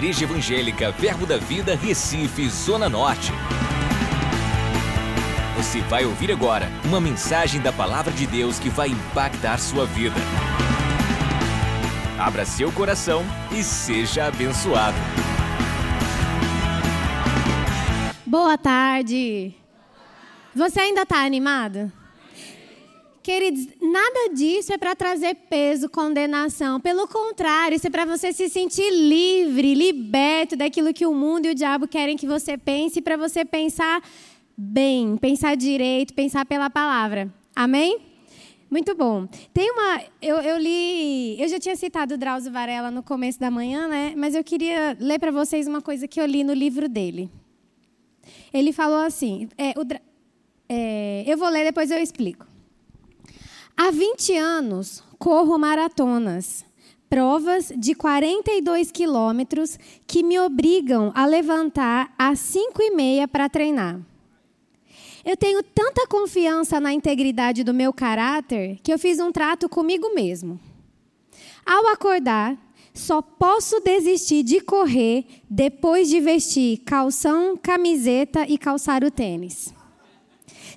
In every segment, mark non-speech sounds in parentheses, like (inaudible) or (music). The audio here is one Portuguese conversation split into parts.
Igreja Evangélica Verbo da Vida, Recife, Zona Norte. Você vai ouvir agora uma mensagem da Palavra de Deus que vai impactar sua vida. Abra seu coração e seja abençoado. Boa tarde. Você ainda está animado? Queridos, nada disso é para trazer peso, condenação. Pelo contrário, isso é para você se sentir livre, liberto daquilo que o mundo e o diabo querem que você pense, para você pensar bem, pensar direito, pensar pela palavra. Amém? Muito bom. Tem uma. Eu, eu li. Eu já tinha citado o Drauzio Varela no começo da manhã, né? Mas eu queria ler para vocês uma coisa que eu li no livro dele. Ele falou assim. É, o, é, eu vou ler, depois eu explico. Há 20 anos corro maratonas, provas de 42 quilômetros que me obrigam a levantar às 5 e meia para treinar. Eu tenho tanta confiança na integridade do meu caráter que eu fiz um trato comigo mesmo. Ao acordar, só posso desistir de correr depois de vestir calção, camiseta e calçar o tênis.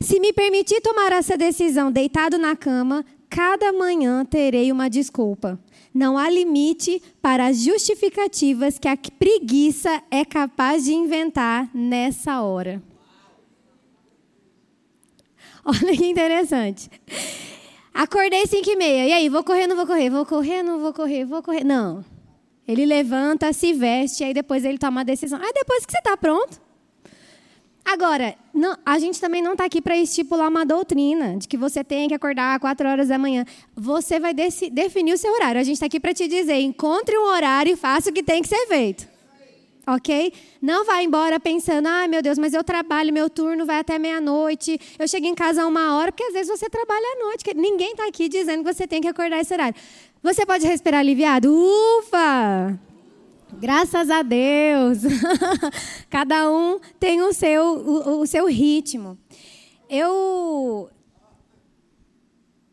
Se me permitir tomar essa decisão deitado na cama, cada manhã terei uma desculpa. Não há limite para as justificativas que a preguiça é capaz de inventar nessa hora. (laughs) Olha que interessante. Acordei 5 e meia. E aí, vou correr, não vou correr? Vou correr, não vou correr? Vou correr? Não. Ele levanta, se veste, aí depois ele toma a decisão. Aí depois que você está pronto, Agora, não, a gente também não está aqui para estipular uma doutrina de que você tem que acordar às 4 horas da manhã. Você vai definir o seu horário. A gente está aqui para te dizer: encontre um horário e faça o que tem que ser feito. Ok? Não vá embora pensando, ah, meu Deus, mas eu trabalho, meu turno vai até meia-noite, eu chego em casa uma hora, porque às vezes você trabalha à noite. Ninguém está aqui dizendo que você tem que acordar esse horário. Você pode respirar aliviado? Ufa! Graças a Deus. (laughs) Cada um tem o seu, o, o seu ritmo. Eu.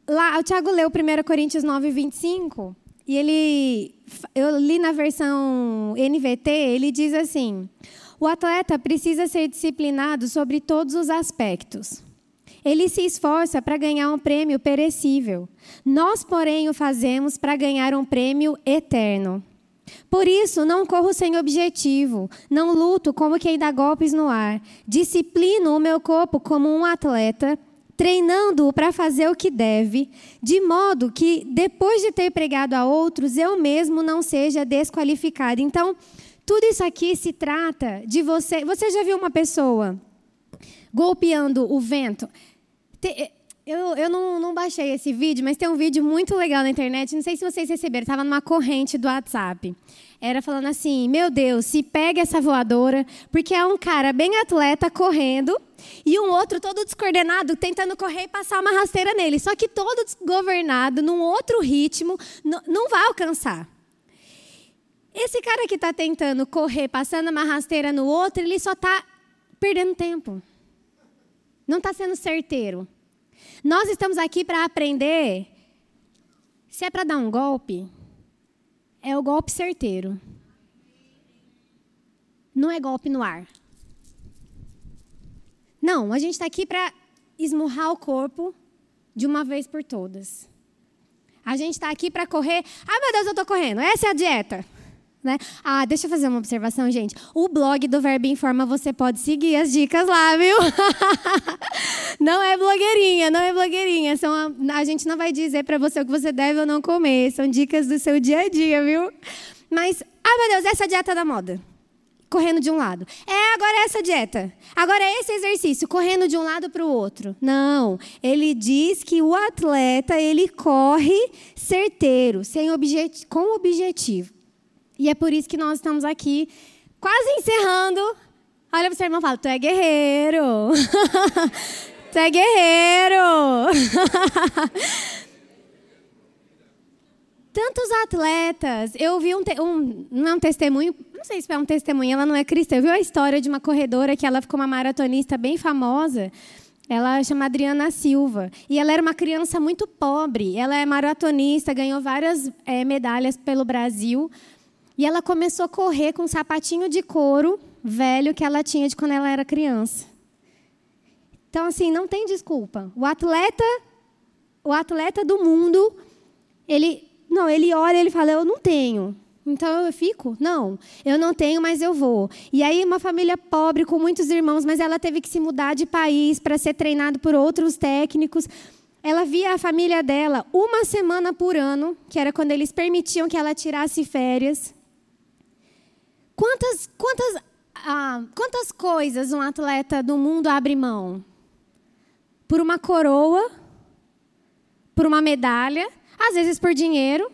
Lá, o Tiago leu 1 Coríntios 9, 25, e ele. Eu li na versão NVT, ele diz assim: o atleta precisa ser disciplinado sobre todos os aspectos. Ele se esforça para ganhar um prêmio perecível. Nós, porém, o fazemos para ganhar um prêmio eterno. Por isso, não corro sem objetivo, não luto como quem dá golpes no ar. Disciplino o meu corpo como um atleta, treinando-o para fazer o que deve, de modo que, depois de ter pregado a outros, eu mesmo não seja desqualificado. Então, tudo isso aqui se trata de você. Você já viu uma pessoa golpeando o vento? Eu, eu não, não, baixei esse vídeo, mas tem um vídeo muito legal na internet. Não sei se vocês receberam, estava numa corrente do WhatsApp. Era falando assim: Meu Deus, se pega essa voadora, porque é um cara bem atleta correndo e um outro todo descoordenado tentando correr e passar uma rasteira nele. Só que todo desgovernado, num outro ritmo, não vai alcançar. Esse cara que está tentando correr, passando uma rasteira no outro, ele só está perdendo tempo. Não está sendo certeiro. Nós estamos aqui para aprender. Se é para dar um golpe, é o golpe certeiro. Não é golpe no ar. Não, a gente está aqui para esmurrar o corpo de uma vez por todas. A gente está aqui para correr. Ai, meu Deus, eu estou correndo. Essa é a dieta. Né? Ah, deixa eu fazer uma observação, gente. O blog do Verbo Informa você pode seguir as dicas lá, viu? (laughs) não é blogueirinha, não é blogueirinha. São a, a gente não vai dizer para você o que você deve ou não comer. São dicas do seu dia a dia, viu? Mas, ah, meu Deus, essa dieta da moda. Correndo de um lado. É, agora é essa dieta. Agora é esse exercício, correndo de um lado para o outro. Não. Ele diz que o atleta, ele corre certeiro, sem objet com objetivo. E é por isso que nós estamos aqui, quase encerrando. Olha para o seu irmão e fala: Tu é guerreiro. (laughs) tu é guerreiro. Tantos atletas. Eu vi um, um, não é um testemunho, não sei se é um testemunho, ela não é cristã. Eu vi a história de uma corredora que ela ficou uma maratonista bem famosa. Ela chama Adriana Silva. E ela era uma criança muito pobre. Ela é maratonista, ganhou várias é, medalhas pelo Brasil. E ela começou a correr com um sapatinho de couro velho que ela tinha de quando ela era criança. Então, assim, não tem desculpa. O atleta, o atleta do mundo, ele, não, ele olha, ele fala, eu não tenho. Então eu fico? Não, eu não tenho, mas eu vou. E aí uma família pobre com muitos irmãos, mas ela teve que se mudar de país para ser treinado por outros técnicos. Ela via a família dela uma semana por ano, que era quando eles permitiam que ela tirasse férias. Quantas, quantas, ah, quantas coisas um atleta do mundo abre mão? Por uma coroa, por uma medalha, às vezes por dinheiro.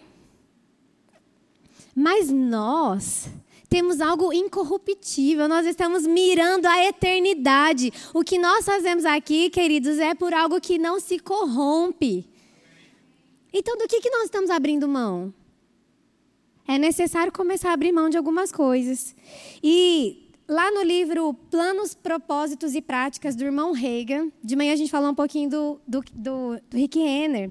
Mas nós temos algo incorruptível, nós estamos mirando a eternidade. O que nós fazemos aqui, queridos, é por algo que não se corrompe. Então, do que, que nós estamos abrindo mão? É necessário começar a abrir mão de algumas coisas. E lá no livro Planos, Propósitos e Práticas do irmão Reagan, de manhã a gente falou um pouquinho do, do, do, do Rick Renner.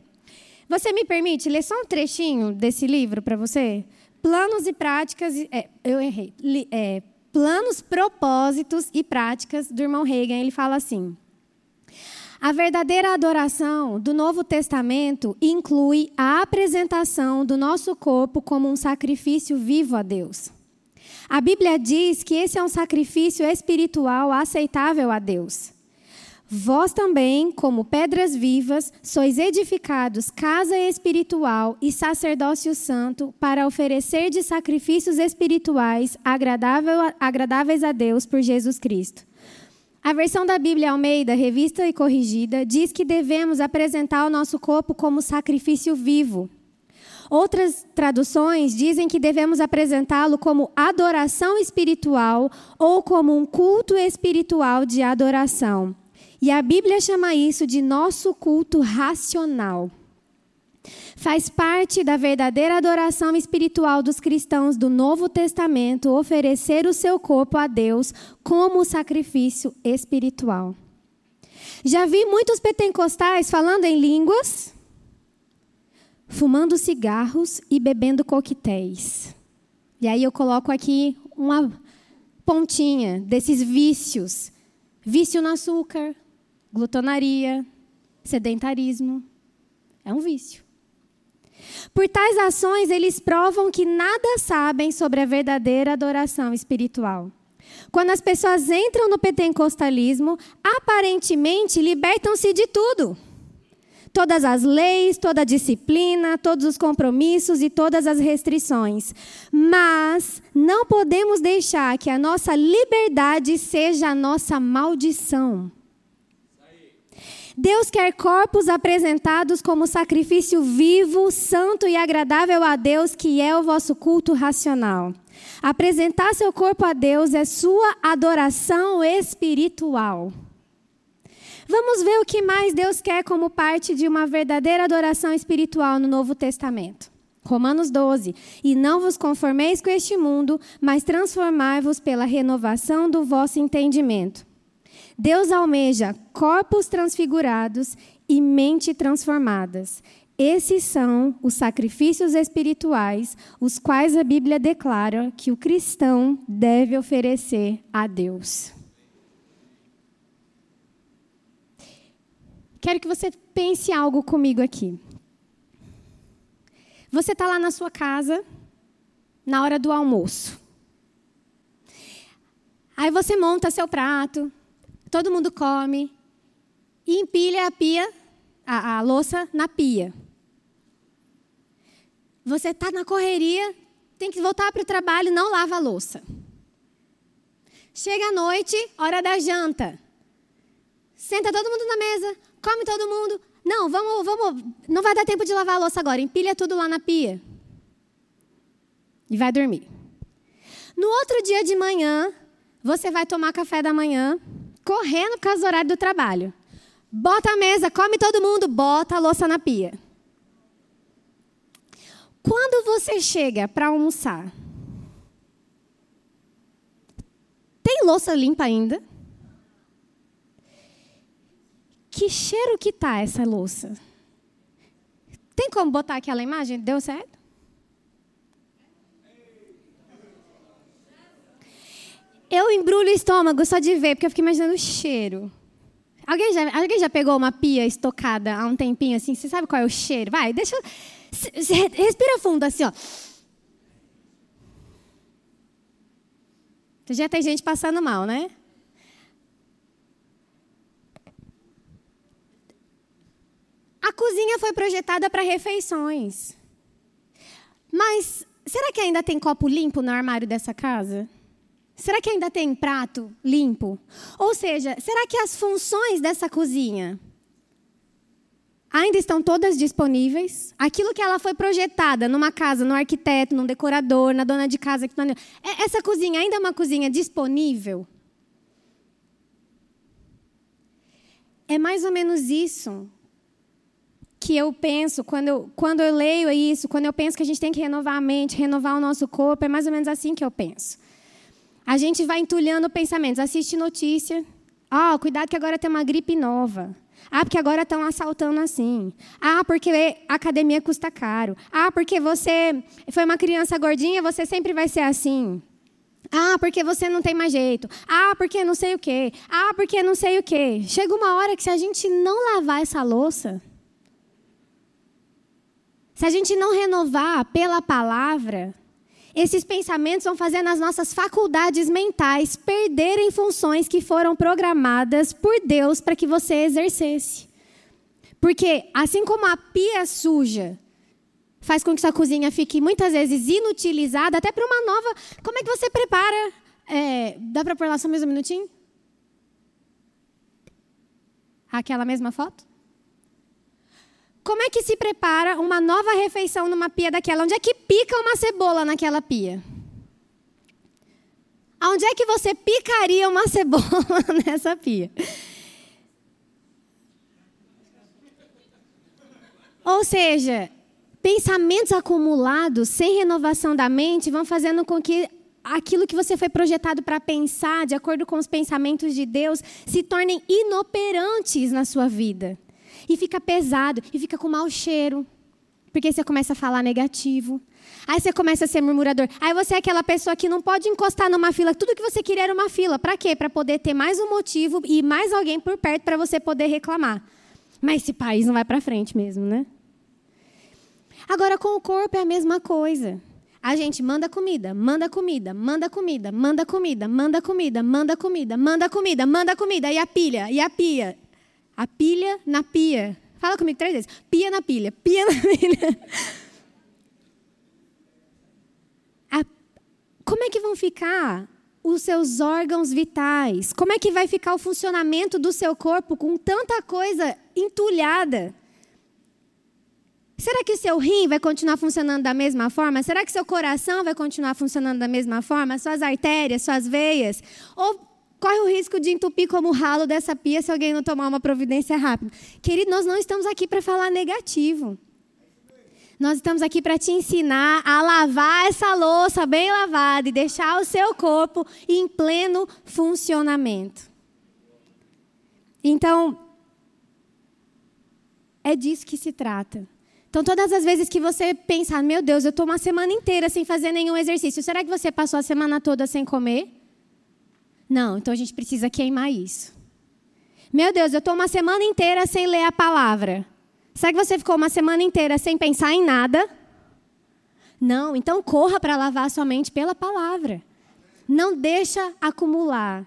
Você me permite ler só um trechinho desse livro para você? planos e práticas, é, eu errei, é, planos, propósitos e práticas do irmão Reagan. Ele fala assim: a verdadeira adoração do Novo Testamento inclui a apresentação do nosso corpo como um sacrifício vivo a Deus. A Bíblia diz que esse é um sacrifício espiritual aceitável a Deus. Vós também, como pedras vivas, sois edificados casa espiritual e sacerdócio santo para oferecer de sacrifícios espirituais agradáveis a Deus por Jesus Cristo. A versão da Bíblia Almeida, revista e corrigida, diz que devemos apresentar o nosso corpo como sacrifício vivo. Outras traduções dizem que devemos apresentá-lo como adoração espiritual ou como um culto espiritual de adoração. E a Bíblia chama isso de nosso culto racional. Faz parte da verdadeira adoração espiritual dos cristãos do Novo Testamento oferecer o seu corpo a Deus como sacrifício espiritual. Já vi muitos pentecostais falando em línguas, fumando cigarros e bebendo coquetéis. E aí eu coloco aqui uma pontinha desses vícios: vício no açúcar, glutonaria, sedentarismo. É um vício. Por tais ações, eles provam que nada sabem sobre a verdadeira adoração espiritual. Quando as pessoas entram no pentecostalismo, aparentemente libertam-se de tudo. Todas as leis, toda a disciplina, todos os compromissos e todas as restrições. Mas não podemos deixar que a nossa liberdade seja a nossa maldição. Deus quer corpos apresentados como sacrifício vivo, santo e agradável a Deus, que é o vosso culto racional. Apresentar seu corpo a Deus é sua adoração espiritual. Vamos ver o que mais Deus quer como parte de uma verdadeira adoração espiritual no Novo Testamento. Romanos 12. E não vos conformeis com este mundo, mas transformai-vos pela renovação do vosso entendimento Deus almeja corpos transfigurados e mente transformadas. Esses são os sacrifícios espirituais, os quais a Bíblia declara que o cristão deve oferecer a Deus. Quero que você pense algo comigo aqui. Você está lá na sua casa, na hora do almoço. Aí você monta seu prato, todo mundo come e empilha a pia, a, a louça na pia. Você está na correria, tem que voltar para o trabalho, não lava a louça. Chega a noite, hora da janta. Senta todo mundo na mesa, come todo mundo. Não, vamos, vamos, não vai dar tempo de lavar a louça agora. Empilha tudo lá na pia. E vai dormir. No outro dia de manhã, você vai tomar café da manhã correndo por causa do horário do trabalho. Bota a mesa, come todo mundo, bota a louça na pia. Quando você chega para almoçar, tem louça limpa ainda? Que cheiro que tá essa louça? Tem como botar aquela imagem? Deu certo? Eu embrulho o estômago só de ver, porque eu fico imaginando o cheiro. Alguém já, alguém já pegou uma pia estocada há um tempinho assim? Você sabe qual é o cheiro? Vai, deixa. Respira fundo assim, ó. Já tem gente passando mal, né? A cozinha foi projetada para refeições. Mas será que ainda tem copo limpo no armário dessa casa? Será que ainda tem prato limpo? Ou seja, será que as funções dessa cozinha ainda estão todas disponíveis? Aquilo que ela foi projetada numa casa, no arquiteto, no decorador, na dona de casa, é, essa cozinha ainda é uma cozinha disponível? É mais ou menos isso que eu penso quando eu, quando eu leio isso, quando eu penso que a gente tem que renovar a mente, renovar o nosso corpo, é mais ou menos assim que eu penso. A gente vai entulhando pensamentos, assiste notícia. Ah, oh, cuidado que agora tem uma gripe nova. Ah, porque agora estão assaltando assim. Ah, porque a academia custa caro. Ah, porque você foi uma criança gordinha, você sempre vai ser assim. Ah, porque você não tem mais jeito. Ah, porque não sei o quê. Ah, porque não sei o quê. Chega uma hora que se a gente não lavar essa louça, se a gente não renovar pela palavra, esses pensamentos vão fazendo as nossas faculdades mentais perderem funções que foram programadas por Deus para que você exercesse. Porque, assim como a pia suja faz com que sua cozinha fique muitas vezes inutilizada, até para uma nova. Como é que você prepara? É, dá para pôr lá só mais um minutinho? Aquela mesma foto? Como é que se prepara uma nova refeição numa pia daquela? Onde é que pica uma cebola naquela pia? Onde é que você picaria uma (laughs) cebola nessa pia? Ou seja, pensamentos acumulados sem renovação da mente vão fazendo com que aquilo que você foi projetado para pensar, de acordo com os pensamentos de Deus, se tornem inoperantes na sua vida. E fica pesado, e fica com mau cheiro. Porque você começa a falar negativo. Aí você começa a ser murmurador. Aí você é aquela pessoa que não pode encostar numa fila. Tudo que você queria era uma fila. Para quê? Para poder ter mais um motivo e mais alguém por perto para você poder reclamar. Mas esse país não vai para frente mesmo, né? Agora, com o corpo é a mesma coisa. A gente manda comida, manda comida, manda comida, manda comida, manda comida, manda comida, manda comida, manda comida, e a pilha, e a pia, a pilha na pia. Fala comigo três vezes. Pia na pilha, pia na pilha. A... Como é que vão ficar os seus órgãos vitais? Como é que vai ficar o funcionamento do seu corpo com tanta coisa entulhada? Será que seu rim vai continuar funcionando da mesma forma? Será que seu coração vai continuar funcionando da mesma forma? Suas artérias, suas veias? Ou corre o risco de entupir como ralo dessa pia se alguém não tomar uma providência rápida. Querido, nós não estamos aqui para falar negativo. Nós estamos aqui para te ensinar a lavar essa louça bem lavada e deixar o seu corpo em pleno funcionamento. Então, é disso que se trata. Então, todas as vezes que você pensar, meu Deus, eu estou uma semana inteira sem fazer nenhum exercício, será que você passou a semana toda sem comer? Não, então a gente precisa queimar isso. Meu Deus, eu estou uma semana inteira sem ler a palavra. Será que você ficou uma semana inteira sem pensar em nada? Não, então corra para lavar sua mente pela palavra. Não deixa acumular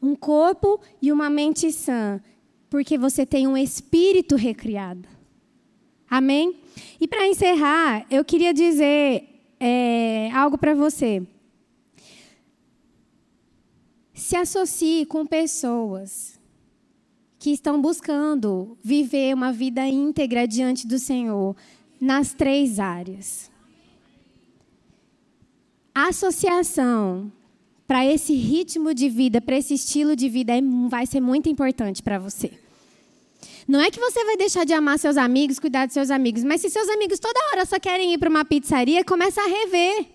um corpo e uma mente sã, porque você tem um espírito recriado. Amém? E para encerrar, eu queria dizer é, algo para você se associe com pessoas que estão buscando viver uma vida íntegra diante do Senhor nas três áreas. A associação para esse ritmo de vida, para esse estilo de vida, é, vai ser muito importante para você. Não é que você vai deixar de amar seus amigos, cuidar dos seus amigos, mas se seus amigos toda hora só querem ir para uma pizzaria, começa a rever.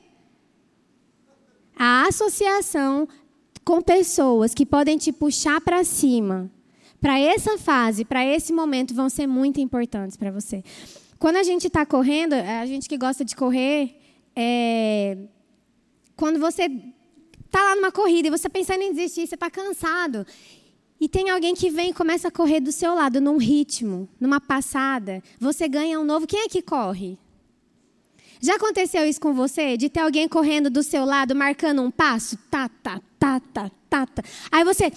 A associação com pessoas que podem te puxar para cima, para essa fase, para esse momento, vão ser muito importantes para você. Quando a gente está correndo, a gente que gosta de correr, é... quando você tá lá numa corrida e você pensando em desistir, você está cansado. E tem alguém que vem e começa a correr do seu lado num ritmo, numa passada. Você ganha um novo. Quem é que corre? Já aconteceu isso com você? De ter alguém correndo do seu lado, marcando um passo? Tá, tá, tá, tá, tá, tá. Aí você,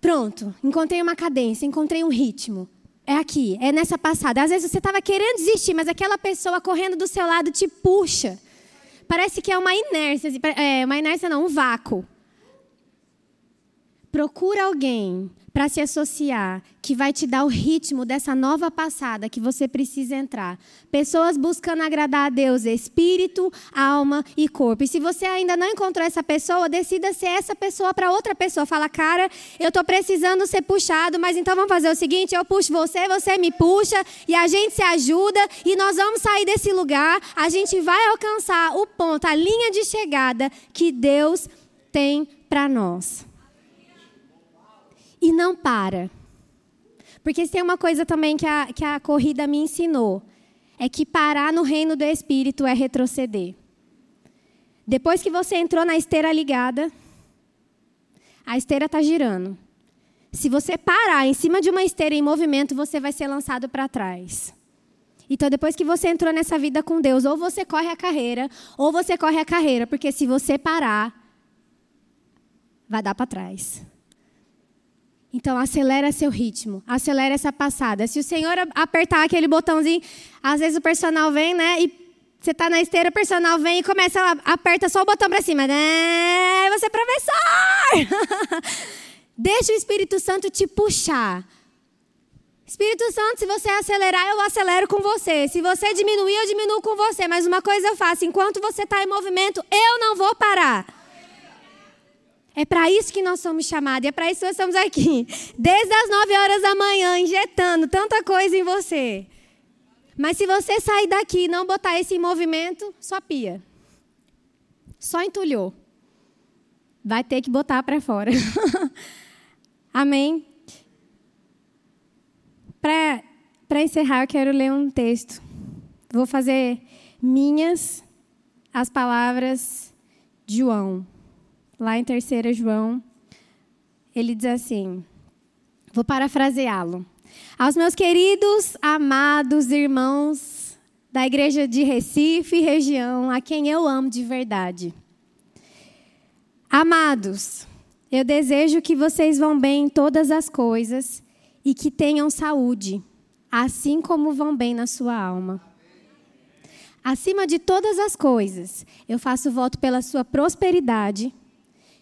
pronto, encontrei uma cadência, encontrei um ritmo. É aqui, é nessa passada. Às vezes você estava querendo desistir, mas aquela pessoa correndo do seu lado te puxa. Parece que é uma inércia, é, uma inércia não, um vácuo. Procura alguém para se associar, que vai te dar o ritmo dessa nova passada que você precisa entrar. Pessoas buscando agradar a Deus, espírito, alma e corpo. E se você ainda não encontrou essa pessoa, decida ser essa pessoa para outra pessoa. Fala, cara, eu estou precisando ser puxado, mas então vamos fazer o seguinte: eu puxo você, você me puxa, e a gente se ajuda, e nós vamos sair desse lugar. A gente vai alcançar o ponto, a linha de chegada que Deus tem para nós e não para. Porque tem uma coisa também que a, que a corrida me ensinou: é que parar no reino do Espírito é retroceder. Depois que você entrou na esteira ligada, a esteira está girando. Se você parar em cima de uma esteira em movimento, você vai ser lançado para trás. Então, depois que você entrou nessa vida com Deus, ou você corre a carreira, ou você corre a carreira, porque se você parar, vai dar para trás. Então, acelera seu ritmo, acelera essa passada. Se o Senhor apertar aquele botãozinho, às vezes o personal vem, né? E você está na esteira, o personal vem e começa, aperta só o botão para cima. Né? Você é professor! (laughs) Deixa o Espírito Santo te puxar. Espírito Santo, se você acelerar, eu acelero com você. Se você diminuir, eu diminuo com você. Mas uma coisa eu faço: enquanto você está em movimento, eu não vou parar. É para isso que nós somos chamados, é para isso que nós estamos aqui. Desde as 9 horas da manhã, injetando tanta coisa em você. Mas se você sair daqui e não botar esse em movimento, só pia. Só entulhou. Vai ter que botar para fora. (laughs) Amém? Para encerrar, eu quero ler um texto. Vou fazer minhas as palavras de João lá em 3 João, ele diz assim: vou parafraseá-lo. Aos meus queridos, amados irmãos da igreja de Recife e região, a quem eu amo de verdade. Amados, eu desejo que vocês vão bem em todas as coisas e que tenham saúde, assim como vão bem na sua alma. Acima de todas as coisas, eu faço voto pela sua prosperidade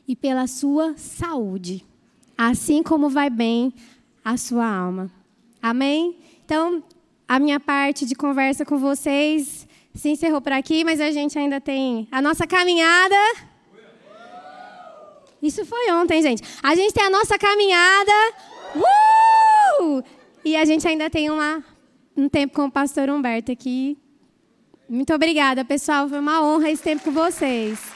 e pela sua saúde, assim como vai bem a sua alma. Amém? Então, a minha parte de conversa com vocês se encerrou por aqui, mas a gente ainda tem a nossa caminhada. Isso foi ontem, gente. A gente tem a nossa caminhada. Uh! E a gente ainda tem uma, um tempo com o pastor Humberto aqui. Muito obrigada, pessoal. Foi uma honra esse tempo com vocês.